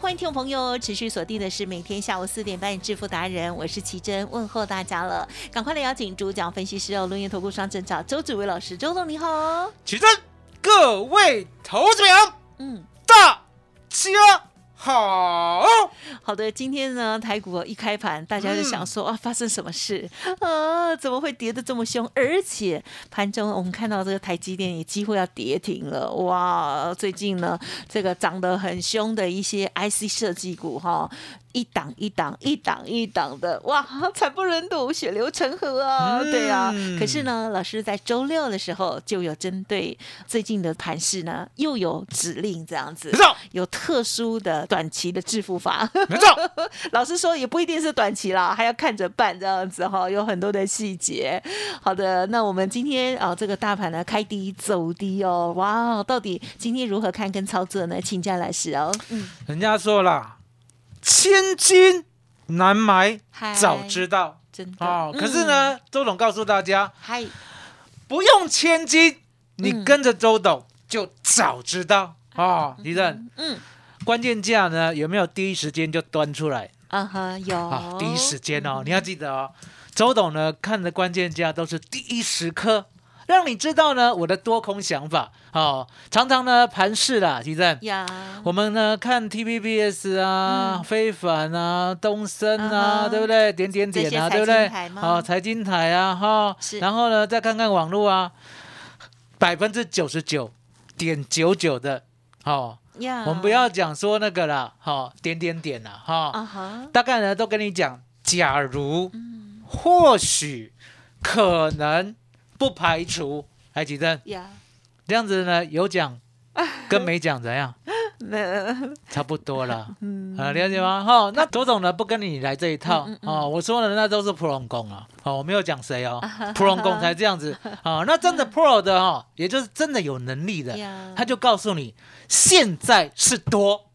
欢迎听众朋友持续锁定的是每天下午四点半《致富达人》，我是奇珍，问候大家了。赶快来邀请主讲分析师哦，轮研投顾双证照周志伟老师，周总你好。奇珍，各位投资者，嗯，大家好。好的，今天呢，台股一开盘，大家就想说、啊，发生什么事啊？怎么会跌得这么凶？而且盘中我们看到这个台积电也几乎要跌停了，哇！最近呢，这个涨得很凶的一些 IC 设计股哈。一档一档一档一档的，哇，惨不忍睹，血流成河啊！嗯对啊，可是呢，老师在周六的时候就有针对最近的盘势呢，又有指令这样子没，错，有特殊的短期的致富法。没错，老师说也不一定是短期啦，还要看着办这样子哈，有很多的细节。好的，那我们今天啊、这个大盘呢开低走低哦，哇，到底今天如何看跟操作呢？请教老师哦。嗯，人家说了，千金难买早知道真的哦。可嗯是，呢，周董告诉大家，嗨，不用千金，你嗯跟着周董就早知道哦。李正，嗯，关键价呢有没有第一时间就端出来啊哈，有啊？第一时间哦，你要记得哦，周董呢看的关键价都是第一时刻。让你知道呢，我的多空想法。哦。常常呢，盘势啦，吉正，呀，我们呢看 TVBS 啊、嗯。非凡啊、东森嗯啊，哼。对不对？点点点啊，对不对？哦，财经台啊，哈。是，然后呢，再看看网络啊，百分之九十九点九九的，我们不要讲说那个啦，哈，点点点啦，哈，啊哈，大概呢都跟你讲，假如、嗯。或许、可能、不排除，来，吉正，呀，这样子呢有奖 跟没奖怎样？差不多了，嗯。啊，了解吗？哈，那左总呢不跟你来这一套。嗯嗯嗯。哦，我说的那都是 Pro 工啊，哦，我没有讲谁哦，Pro 工才这样子。啊，那真的 Pro 的哈，也就是真的有能力的，他就告诉你现在是多，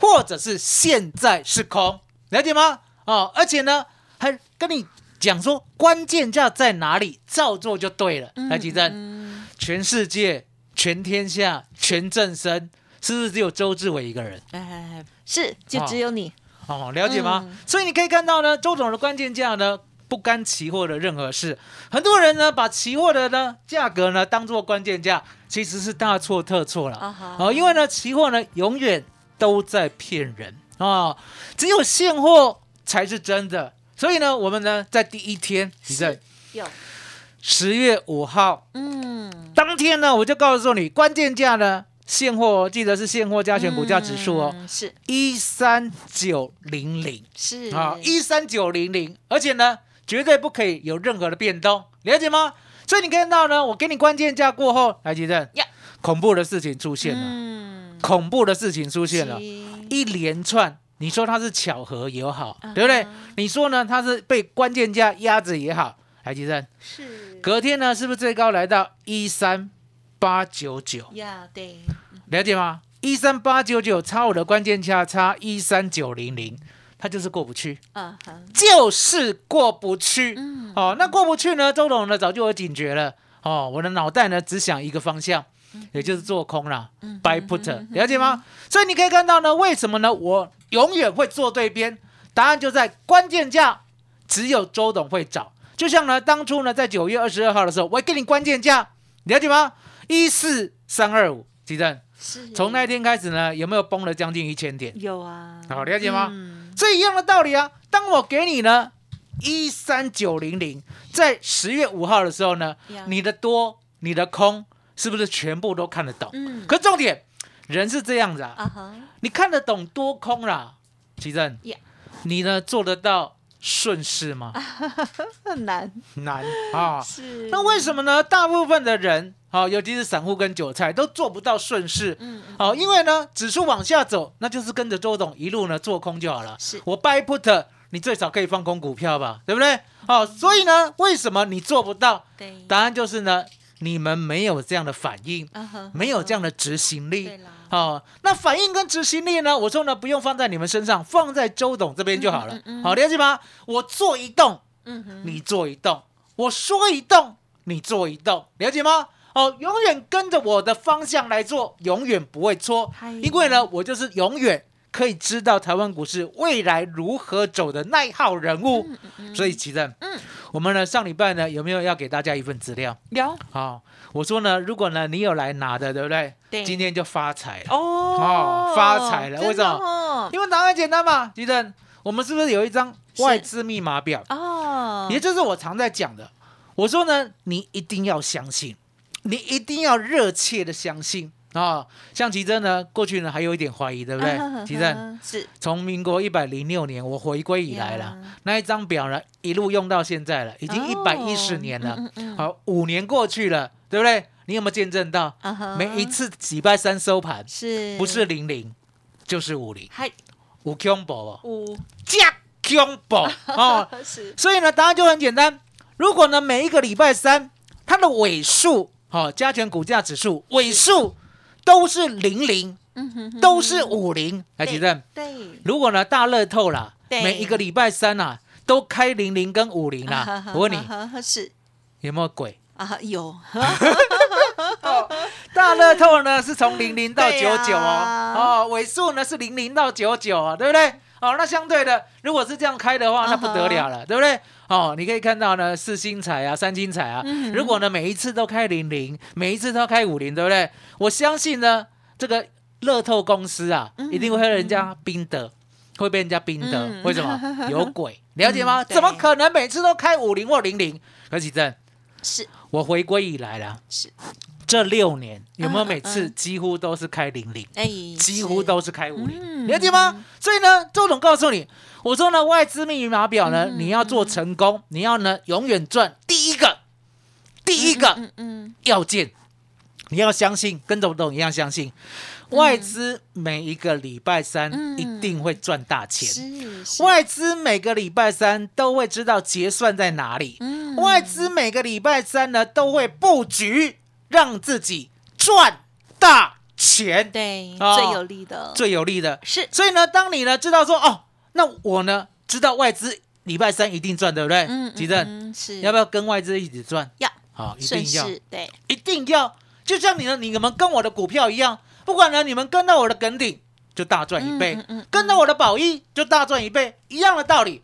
或者是现在是空，了解吗？哦，而且呢还跟你讲说关键价在哪里，照做就对了。来，吉正，嗯全世界、全天下、全正生，是不是只有周志伟一个人？哎，是，就只有你，哦，了解吗？嗯所以你可以看到呢，周总的关键价呢不干期货的任何事。很多人呢把期货的呢价格呢当做关键价，其实是大错特错了。啊哦，因为呢期货呢永远都在骗人啊、哦，只有现货才是真的。所以呢，我们呢在第一天，你在，十月五号嗯，当天呢，我就告诉你关键价呢。现货记得是现货加权股价指数哦，嗯是一三九零零。是啊，一三九零零，而且呢，绝对不可以有任何的变动，了解吗？所以你看到呢，我给你关键价过后，来吉正呀，恐怖的事情出现了，嗯，恐怖的事情出现了，一连串，你说它是巧合也好，对不对？你说呢，它是被关键价压着也好，来吉正，是隔天呢，是不是最高来到一三八九九？呀，对，了解吗？一三八九九差我的关键价差一三九零零，它就是过不去。啊哈，就是过不去。嗯哦，那过不去呢？周董呢早就有警觉了。哦，我的脑袋呢只想一个方向，也就是做空了、嗯 b u y put，了解吗？所以你可以看到呢，为什么呢？我永远会做对边，答案就在关键价，只有周董会找。就像呢，当初呢，在九月二十二号的时候，我给你关键价，了解吗？一四三二五，记得，是从那一天开始呢，有没有崩了将近一千点？有啊，好了解吗嗯这一样的道理啊。当我给你呢一三九零零，在十月五号的时候呢，你的多，你的空，是不是全部都看得到？嗯可重点，人是这样子啊，你看得懂多空啦，奇正呀，你呢做得到顺势吗？很 难，难啊。是那为什么呢？大部分的人，好、尤其是散户跟韭菜，都做不到顺势。嗯嗯好、因为呢，指数往下走，那就是跟着周董一路呢做空就好了。是我 buy put，你最少可以放空股票吧，对不对？好、所以呢，为什么你做不到？对，答案就是呢，你们没有这样的反应，没有这样的执行力。好、那反应跟执行力呢？我说呢，不用放在你们身上，放在周董这边就好了。嗯嗯嗯好，了解吗？我做一动，嗯哼，你做一动，我说一动，你做一动，了解吗？哦，永远跟着我的方向来做，永远不会错，因为呢，我就是永远可以知道台湾股市未来如何走的那一号人物。所以，奇正，嗯我们呢上礼拜呢有没有要给大家一份资料？有好、我说呢，如果呢你有来拿的，对不对？对今天就发财了。哦哦发财了为什么么因为答案简单嘛，奇正，我们是不是有一张外资密码表？哦，也就是我常在讲的，我说呢，你一定要相信，你一定要热切的相信啊、像奇珍呢，过去呢还有一点怀疑，对不对？奇珍，是从民国一百零六年我回归以来了呀，那一张表呢一路用到现在了，已经一百一十年了。好，五年过去了，对不对？你有没有见证到？啊哈每一次礼拜三收盘，是不是零零，就是五零，嗨五恐怖哦，五加恐怖 哦。是所以呢，答案就很简单。如果呢每一个礼拜三它的尾数，好、加权股价指数尾数都是零零，嗯哼哼都是五零，来对举证。对如果呢大乐透啦，每一个礼拜三啊都开零零跟五零啦，我问你你是。有没有鬼？啊有。大乐透呢是从零零到九九哦，啊。哦尾数呢是零零到九九啊，对不对？哦，那相对的，如果是这样开的话，那不得了了，对不对？哦，你可以看到呢，四星彩啊，三星彩啊，嗯如果呢每一次都开零零，每一次都开五零，对不对？我相信呢，这个乐透公司啊，一定会被人家冰的，会被人家冰的，嗯为什么？有鬼，了解吗？怎么可能每次都开五零或零零？何启正，是。我回归以来了，是。这六年有没有每次几乎都是开零零？哎，几乎都是开五零、嗯。了解吗？所以呢，周总告诉你，我说呢，外资密码表呢，嗯你要做成功，你要呢永远赚第一个，第一个嗯嗯要件，你要相信，跟周董一样相信，外资每一个礼拜三嗯一定会赚大钱。外资每个礼拜三都会知道结算在哪里，嗯外资每个礼拜三呢都会布局，让自己赚大钱。对哦最有利的最有利的。是所以呢，当你呢知道说哦，那我呢知道外资礼拜三一定赚，对不对？嗯吉正，嗯是要不要跟外资一起赚？要好，一定要，势对一定要。就像你呢，你们跟我的股票一样，不管呢你们跟到我的梗顶就大赚一倍，嗯嗯嗯跟到我的宝一就大赚一倍，一样的道理。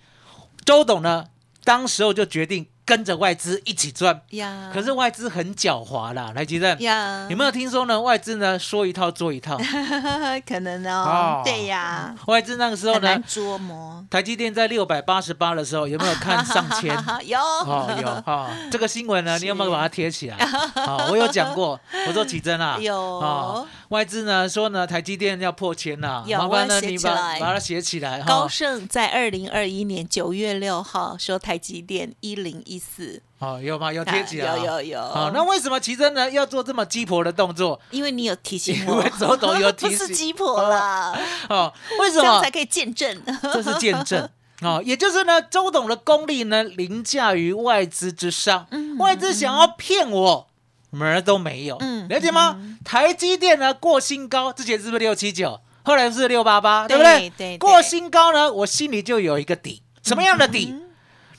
周董呢，当时候就决定跟着外资一起赚，呀，可是外资很狡猾啦，来吉正。呀。有没有听说呢？外资呢说一套做一套，可能哦。哦，对呀，外资那个时候呢，捉摸，台积电在六百八十八的时候，有没有看上千？有。哦，有哈、这个新闻呢，你有没有把它贴起来？好、我有讲过，我说启真啊，有。哦，外资呢说呢，台积电要破千了，有麻烦呢你把把它写起来哈、高盛在二零二一年九月六号说台积电一零一四，哦，有吗？有贴起来、有有有。好、那为什么奇珍呢要做这么鸡婆的动作？因为你有提醒 周董有提 不是鸡婆啦，哦，为什么这样才？可以见证。这是见证。哦，也就是呢，周董的功力呢凌驾于外资之上，嗯外资想要骗我，门儿都没有，嗯了解吗？台积电呢过新高，之前是不是六七九，后来是六八八，对不对？对对过新高呢，我心里就有一个底，什么样的底？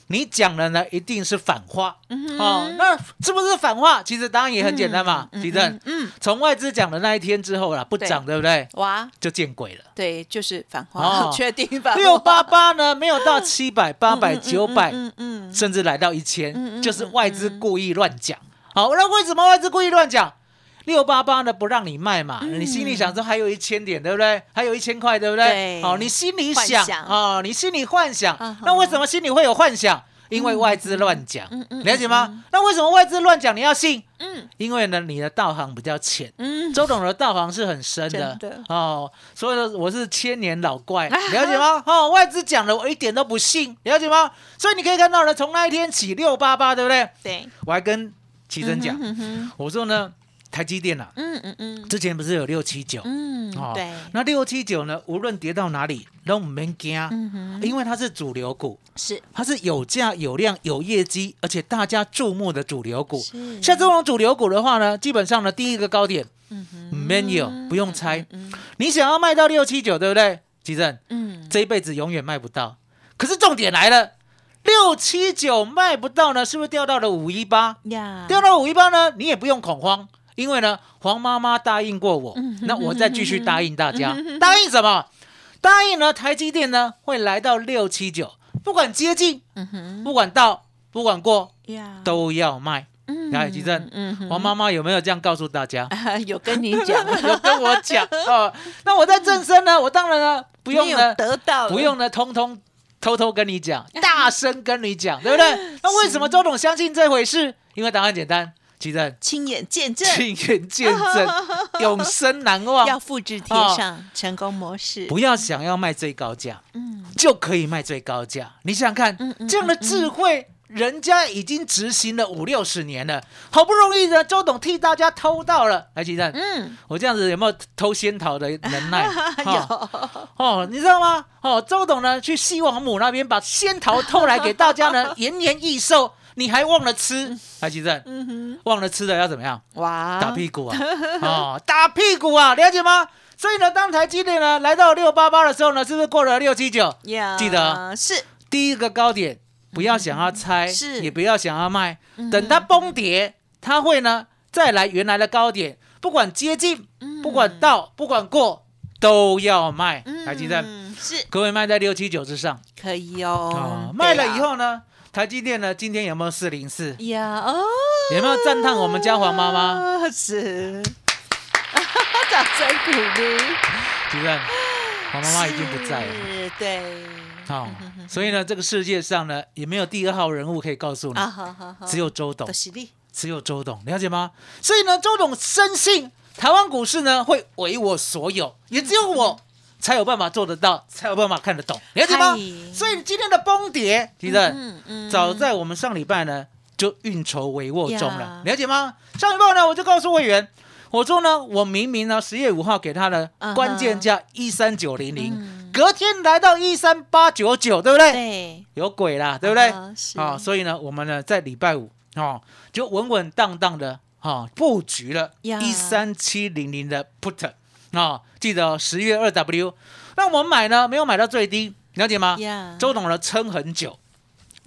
嗯你讲的呢，一定是反话、哦。那是不是反话？其实当然也很简单嘛，嗯吉正。嗯，从外资讲的那一天之后啦，不对涨，对不对？哇，就见鬼了。对，就是反哦话，确定反话。六八八呢，没有到七百、八百、九百，甚至来到一嗯千，嗯就是外资故意乱讲。好，那为什么外资故意乱讲？六八八呢不让你卖嘛，嗯你心里想说还有一千点，对不对？还有一千块，对不对？对哦，你心里想啊哦，你心里幻想那为什么心里会有幻想？因为外资乱讲嗯嗯，了解吗？那为什么外资乱讲你要信？嗯因为呢，你的道行比较浅。嗯，周董的道行是很深的，真的哦，所以呢，我是千年老怪，了解吗？哦，外资讲的我一点都不信，了解吗？所以你可以看到呢，从那一天起六八八，对不对？对，我还跟奇珍讲，嗯我说呢，台积电啊，嗯嗯嗯。之前不是有六七九，嗯，哦对，那六七九呢，无论跌到哪里都唔免惊，嗯哼，因为它是主流股，是。它是有价有量有业绩，而且大家注目的主流股。是，像这种主流股的话呢，基本上呢，第一个高点嗯哼，没有，不用猜。嗯。你想要卖到六七九，对不对？吉正，嗯，这一辈子永远卖不到。可是重点来了，六七九卖不到呢，是不是掉到了五一八？呀，掉到五一八呢，你也不用恐慌，因为呢，黄妈妈答应过我，嗯那我再继续答应大家，答应什么？答应呢，台积电呢会来到六七九，不管接近，嗯，不管到，不管过，呀，都要卖。嗯来，吉正，嗯哼，黄妈妈有没有这样告诉大家？啊 有跟你讲，有跟我讲 哦。那我在正身呢，我当然呢不用呢，得到，不用呢，通通偷偷跟你讲，大声跟你讲，对不对？那为什么周董相信这回事？因为答案简单，吉正亲眼见证，亲眼见证，永生难忘。要复制贴哦上成功模式，不要想要卖最高价，嗯，就可以卖最高价。你想想看，这样的智慧。人家已经执行了五六十年了，好不容易呢，周董替大家偷到了。来，吉正，嗯，我这样子有没有偷仙桃的能耐？哈有，哦，你知道吗？哦，周董呢去西王母那边把仙桃偷来给大家呢，延年益寿，你还忘了吃？来，吉正，嗯哼，忘了吃的要怎么样？哇，打屁股啊！哦，打屁股啊，了解吗？所以呢，当台积电呢来到六八八的时候呢，是不是过了六七九？呀，记得是，第一个高点，不要想要猜，是也不要想要卖，嗯等它崩跌，它会呢再来原来的高点，不管接近，不管到，不管过，都要卖。台积电，嗯，是各位卖在六七九之上可以啊哦，，卖了以后呢，台积电呢今天有没有四零四？有，哦，有没有赞叹我们家黄妈妈？妈？是，掌声鼓励，主任，黄妈妈已经不在了。是，对，好、所以呢，这个世界上呢，也没有第二号人物可以告诉你，啊，好好好，只有周董的，实力，只有周董，了解吗？所以呢，周董深信台湾股市呢会为我所有，也只有我才有办法做得到，才有办法看得懂，了解吗嗨？所以今天的崩跌，其实嗯嗯早在我们上礼拜呢就运筹帷幄中了呀，了解吗？上礼拜呢，我就告诉会员。我说呢，我明明呢十月五号给他的关键价一三九零零嗯，隔天来到一三八九九，对不对？对，有鬼啦，对不对？啊所以呢，我们呢在礼拜五哦，就稳稳当当的啊布局了一三七零零的 put 啊，记得十月二 W，那我们买呢没有买到最低，了解吗？呀，周董呢撑很久，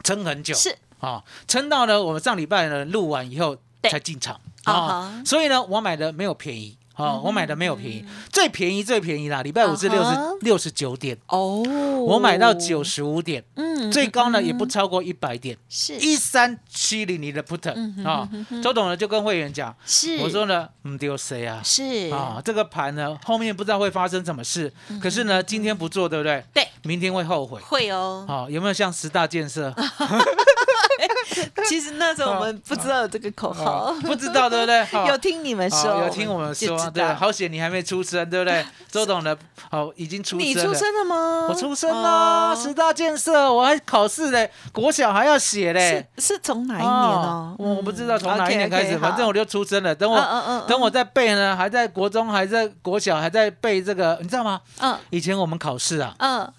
撑很久。是。啊，撑到呢我们上礼拜呢录完以后才进场。啊所以呢我买的没有便宜。哦，我买的没有便宜，最便宜最便宜啦！礼拜五是六十六十九点，哦，我买到九，十五点，嗯最高呢也不嗯超过一百点，是一三七零零的 put 啊周董呢就跟会员讲，是，我说呢，唔丢谁啊？是啊，这个盘呢后面不知道会发生什么事，可是呢今天不做，对不对？对，明天会后悔。会哦。好，有没有像十大建设？其实那时候我们不知道有这个口号哦，不知道对不对？好 有听你们好说，有听我们说，对，好险你还没出生，对不对？周董的好已经出生了。你出生了吗？我出生啦，哦十大建设，我还考试嘞，国小还要写嘞。是是从哪一年哦？我我不知道从哪一年开始，反正我就出生了。等我等我在背呢，还在国中，还在国小，还在背这个，你知道吗？嗯以前我们考试啊，嗯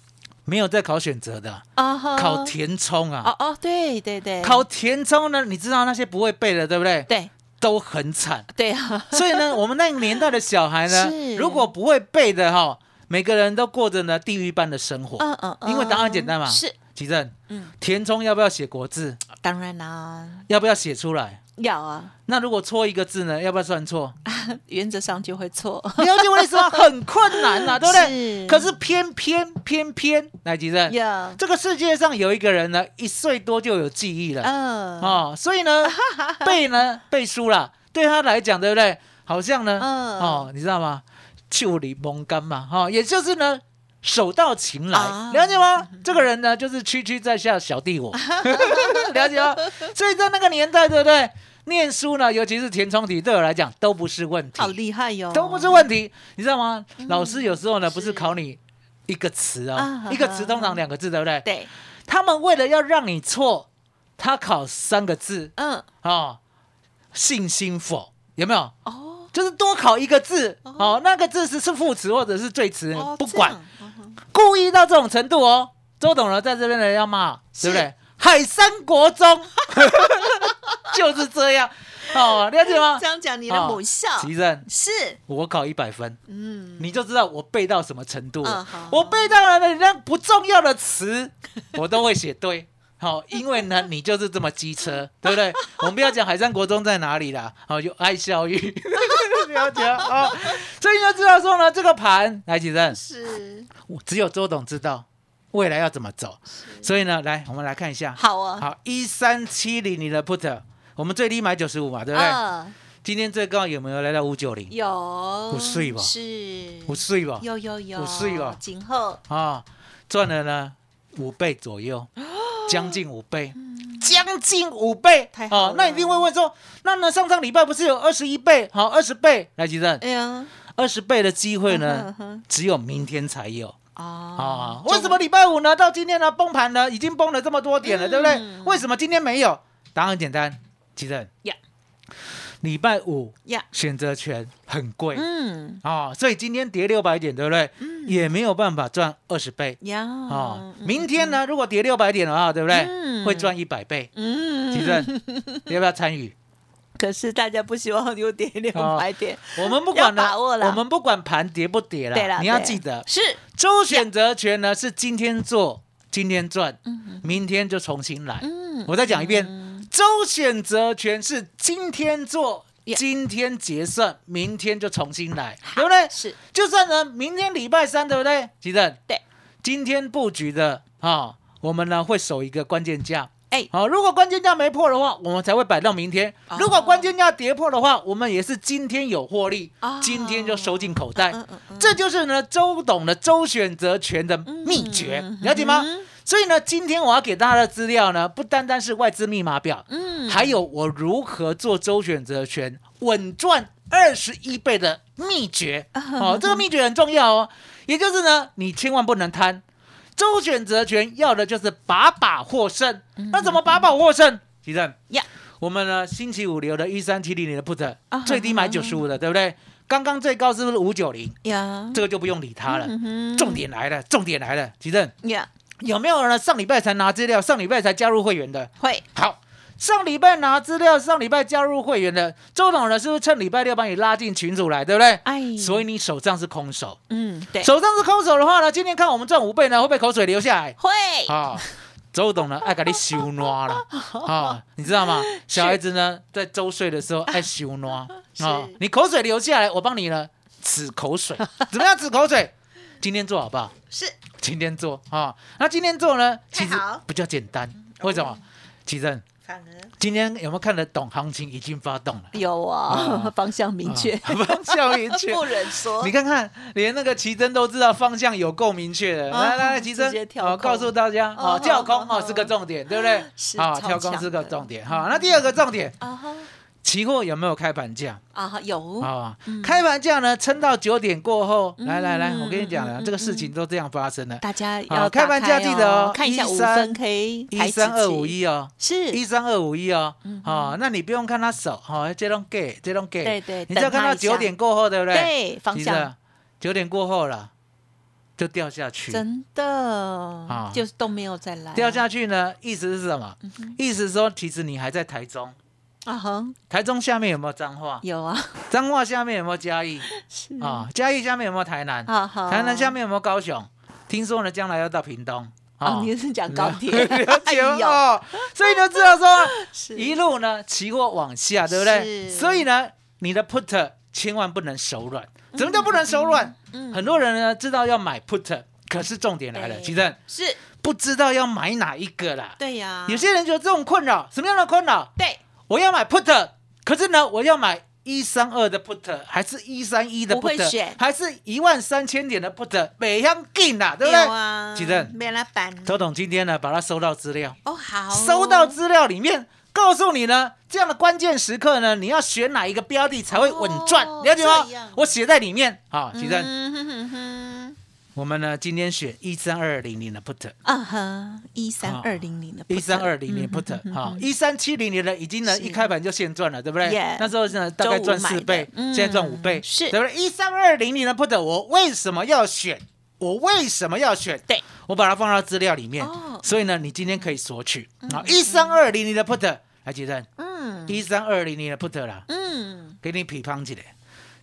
没有在考选择的，啊哈考填充啊。哦哦，对对对，考填充呢，你知道那些不会背的，对不对？对都很惨。对啊，所以呢，我们那个年代的小孩呢，如果不会背的哈，每个人都过着呢地狱般的生活。嗯嗯，因为答案简单嘛是，吉正，嗯，填充要不要写国字？当然啦，要不要写出来？要啊，那如果错一个字呢？要不要算错？原则上就会错，了解我的意思吗？很困难呐、对不对？可是偏偏偏偏，来吉正，呀，这个世界上有一个人呢，一岁多就有记忆了。嗯，哦，所以呢，背呢背书了，对他来讲，对不对？好像呢，嗯哦，你知道吗？就里蒙干嘛，哈、也就是呢。手到擒来，啊了解吗？这个人呢，就是区区在下小弟我，了解吗？所以在那个年代，对不对？念书呢，尤其是填充题，对我来讲都不是问题。好厉害哟，都不是问题，你知道吗？老师有时候呢，不是是考你一个词哦啊，一个词通常两个字，对不对？对，他们为了要让你错，他考三个字嗯，哦，信心否有没有？哦，就是多考一个字哦，那个字是是副词或者是最词哦，不管，嗯故意到这种程度哦。周董呢，在这边呢要骂，对不对？海山国中。就是这样。哦，了解吗？这？样讲你的母校。奇正，是，我考一百分。嗯，你就知道我背到什么程度我背到了连不重要的词，我都会写对。好、因为呢，你就是这么机车，对不对？我们不要讲海山国中在哪里啦，好、有爱笑育，了解啊、哦。所以你要知道说呢，这个盘来几阵，是，我只有周董知道未来要怎么走。所以呢，来我们来看一下，好啊，好，一三七零你的 put，我们最低买九十五嘛，对不对？嗯，今天最高有没有来到五九零？有，五岁吧？是，五岁吧？有有有，五岁吧？今后。啊，赚了呢五倍左右，将近五倍，将近五倍，太好了。那你一定会问说，那呢上上礼拜不是有二十一倍，好二十倍，来吉正，哎呀，二十倍的机会呢只有明天才有啊哦，，为什么礼拜五呢到今天呢崩盘呢，已经崩了这么多点了，对不对？嗯为什么今天没有？答案很简单，吉正呀，礼拜五呀，选择权很贵。嗯啊、所以今天跌六百点，对不对？也没有办法赚二十倍。呀，哦，明天呢，如果跌六百点的话，对不对？嗯会赚一百倍。嗯，其正，你要不要参与？可是大家不希望又跌六百点，我们不管要把握啦我们不管盘跌不跌对了，你要对记得，是周选择权呢是今天做，今天赚，明天就重新来。嗯我再讲一遍，周选择权是今天做。今天结算，明天就重新来，对不对？是，就算呢，明天礼拜三，对不对？吉正，对，今天布局的啊、我们呢会守一个关键价。哎好、如果关键价没破的话，我们才会摆到明天。哦如果关键价跌破的话，我们也是今天有获利，哦今天就收进口袋。这就是呢周董的周选择权的秘诀，嗯了解吗？嗯所以呢，今天我要给大家的资料呢，不单单是外资密码表，嗯还有我如何做周选择权稳赚二十一倍的秘诀 哦，这个秘诀很重要哦。也就是呢，你千万不能贪。周选择权要的就是把把获胜，那怎么把把获胜？提正呀，我们呢星期五留的一三七零零的 put 啊最低买九十五的，对不对？刚刚最高是不是五九零？呀，这个就不用理它了。嗯重点来了，重点来了，提正呀有没有人上礼拜才拿资料，上礼拜才加入会员的？会好，上礼拜拿资料，上礼拜加入会员的周董呢，是不是趁礼拜六把你拉进群组来，对不对？哎，所以你手上是空手，嗯对。手上是空手的话呢，今天看我们赚五倍呢，会不会口水流下来？会。啊、周董呢爱给你修挪了。啊、你知道吗？小孩子呢在周岁的时候 爱修挪啊、是你口水流下来，我帮你呢止口水，怎么样止口水？今天做好不好？是。今天做啊、那今天做呢，其实比较简单，为什么？奇正，反而今天有没有看得懂行情已经发动了？有啊啊，方向明确，啊 方向明确。不忍说你看看，连那个奇珍都知道方向有够明确的。啊来来来，奇珍告诉大家，哦哦，跳空哦哦是个重点，对不对？是啊，超跳空是个重点。好，那第二个重点，啊哈期货有没有开盘价？啊有。啊，开盘价呢，撑到九点过后，嗯来来来，我跟你讲了这个事情都这样发生了。大家好要开盘价记得哦看一下13五分 K 一三二五一哦，是。一三二五一哦，哦，那你不用看他手，哦，这种给，这种给，对对你只要看到九点过后，对不对？对方向。九点过后了，就掉下去，真的啊。就是都没有再来。掉下去呢，意思是什么？嗯意思是说，其实你还在台中，啊哈台中下面有没有彰化？有啊彰化下面有没有嘉义？是啊，嘉义下面有没有台南？啊好台南下面有没有高雄？听说呢，将来要到屏东。哦你是讲高铁 了解哎呦哦，所以你就知道说，一路呢期货往下，对不对？是所以呢，你的 put 千万不能手软。怎么叫不能手软？嗯很多人呢知道要买 put，可是重点来了，对其实是不知道要买哪一个啦。对呀有些人就有这种困扰，什么样的困扰？对我要买 put，可是呢，我要买一三二的 put，还是一三一的 put，选。还是一万三千点的 put，北向进啦，对不对？啊，记得没来办周董今天呢，把它收到资料，哦，好，收到资料里面告诉你呢，这样的关键时刻呢，你要选哪一个标的才会稳赚，哦了解吗？我写在里面。好，其正嗯哼哼哼，我们呢今天选一三二零零的 put。啊哈，一三二零零的一三二零零嗯哼 put 哼哈，一三七零零的已经呢一开盘就现赚了，对不对？那时候呢大概赚四倍，嗯。现在赚五倍，是。对不对？一三二零零的 put 我为什么要选？我为什么要选？对，我把它放到资料里面哦，所以呢你今天可以索取。啊，一三二零零的 put 来记得嗯。一三二零零的 put 啦，嗯，给你匹乓起来。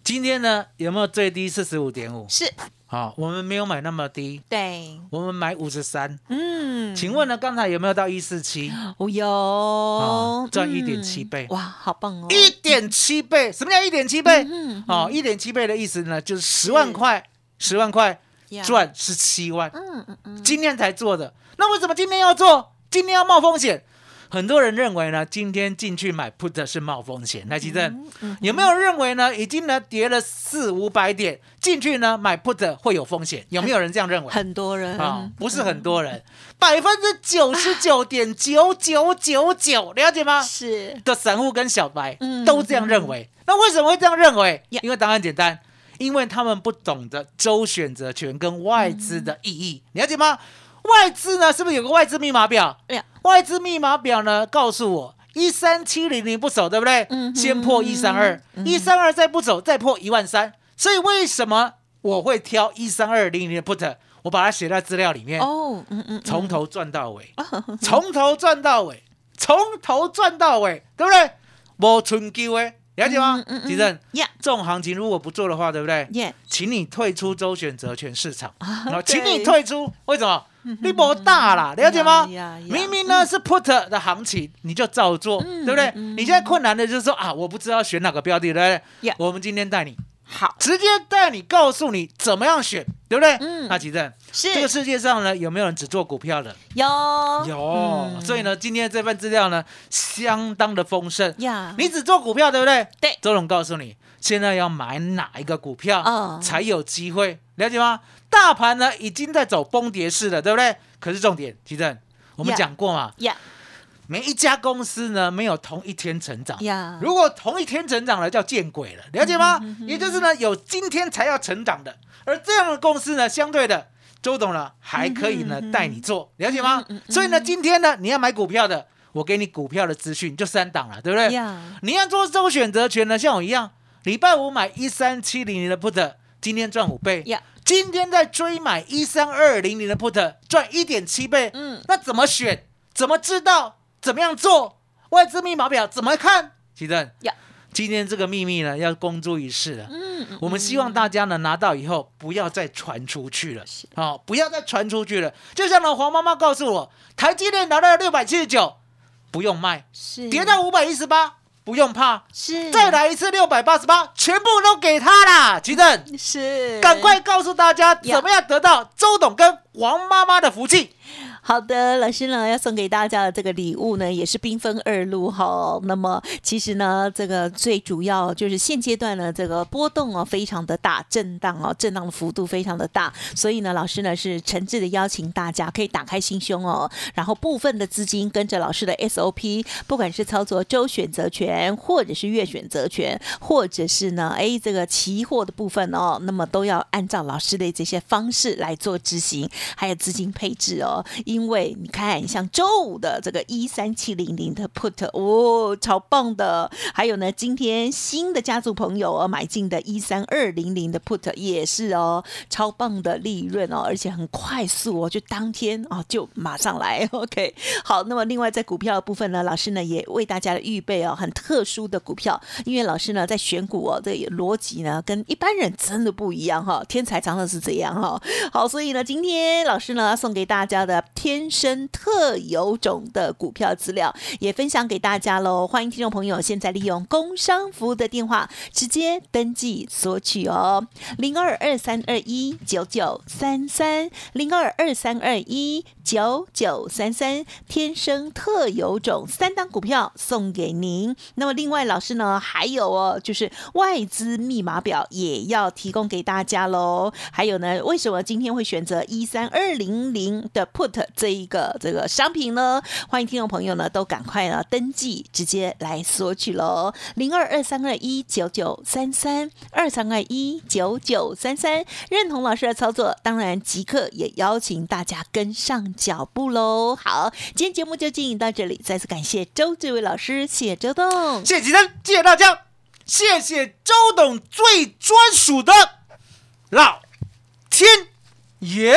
今天呢有没有最低四十五点五？是好，我们没有买那么低，对，我们买五十三。嗯，请问呢刚才有没有到一四七？哦有啊赚一点七倍哇，好棒哦，一点七倍，什么叫一点七倍？嗯哦，一点七倍的意思呢，就是十万块，十万块呀赚十七万，嗯嗯嗯，今天才做的。那为什么今天要做？今天要冒风险？很多人认为呢，今天进去买 put 是冒风险。来，吉正，嗯有没有认为呢，已经呢跌了四五百点，进去呢买 put 会有风险？有没有人这样认为？很多人啊、不是很多人，百分之九十九点九九九九，了解吗？是的散户跟小白嗯都这样认为。那为什么会这样认为？因为答案简单，因为他们不懂得周选择权跟外资的意义，了解吗？外资呢，是不是有个外资密码表？哎呀外资密码表呢，告诉我一三七零零不走，对不对？嗯先破一三二，一三二再不走，再破一万三。所以为什么我会挑一三二零零的 put？我把它写在资料里面。哦，嗯嗯，从头赚到尾，从头赚到尾，从头赚到尾，对不对？无春秋诶，了解吗嗯嗯？嗯吉正，呀这种行情如果不做的话，对不对？耶，请你退出周选择权市场，啊然后请你退出，为什么？你不大啦，了解吗？明明呢是 put 的行情，你就照做，嗯对不对？嗯。你现在困难的就是说啊，我不知道选哪个标的，对不对？我们今天带你好。直接带你告诉你怎么样选，对不对？嗯。那奇正，是。这个世界上呢有没有人只做股票的？有。有，嗯。所以呢，今天这份资料呢，相当的丰盛。呀，你只做股票，对不对？对。周总告诉你，现在要买哪一个股票、哦。才有机会，了解吗？大盘呢已经在走崩跌式了，对不对？可是重点，奇正，我们讲过嘛呀每一家公司呢没有同一天成长。呀，如果同一天成长了，叫见鬼了，了解吗？也就是呢，有今天才要成长的，而这样的公司呢，相对的，周董呢还可以呢带你做，了解吗？所以呢，今天呢，你要买股票的，我给你股票的资讯就三档了，对不对？呀，你要做周选择权呢，像我一样，礼拜五买一三七零零的 put，今天赚五倍。呀今天在追买一三二零零的 put，赚一点七倍。嗯那怎么选？怎么知道？怎么样做？外资密码表怎么看？奇正呀，今天这个秘密呢，要公诸于世了。嗯嗯我们希望大家呢拿到以后，不要再传出去了，哦，不要再传出去了。就像呢，黄妈妈告诉我，台积电拿到六百七十九，不用卖，是跌到五百一十八，不用怕，是再来一次六百八十八，全部都给他啦！奇正，是赶快告诉大家怎么样得到周董跟王妈妈的福气。好的，老师呢要送给大家的这个礼物呢，也是缤纷二路哈。那么其实呢，这个最主要就是现阶段呢，这个波动哦非常的大，震荡哦，震荡的幅度非常的大，所以呢，老师呢是诚挚的邀请大家可以打开心胸哦，然后部分的资金跟着老师的 SOP，不管是操作周选择权，或者是月选择权，或者是呢，哎这个期货的部分哦，那么都要按照老师的这些方式来做执行，还有资金配置哦。因因为你看，像周五的这个一三七零零的 put 哦，超棒的。还有呢，今天新的家族朋友哦买进的一三二零零的 put 也是哦，超棒的利润哦，而且很快速哦，就当天哦就马上来。OK，好，那么另外在股票的部分呢，老师呢也为大家预备哦很特殊的股票，因为老师呢在选股哦，这逻辑呢跟一般人真的不一样哈、天才常常是这样哈、好，所以呢今天老师呢送给大家的。天生特有种的股票资料，也分享给大家喽。欢迎听众朋友现在利用工商服务的电话直接登记索取哦，零二二三二一九九三三零二二三二一九九三三，天生特有种三档股票送给您。那么另外老师呢，还有哦，就是外资密码表也要提供给大家喽。还有呢，为什么今天会选择一三二零零的 put 这一个这个商品呢？欢迎听众朋友呢都赶快呢登记，直接来索取喽，零二二三二一九九三三二三二一九九三三，认同老师的操作，当然即刻也邀请大家跟上脚步喽。好，今天节目就进行到这里，再次感谢周志伟老师，谢周董。谢谢吉生，谢谢大家，谢谢周董最专属的老天爷。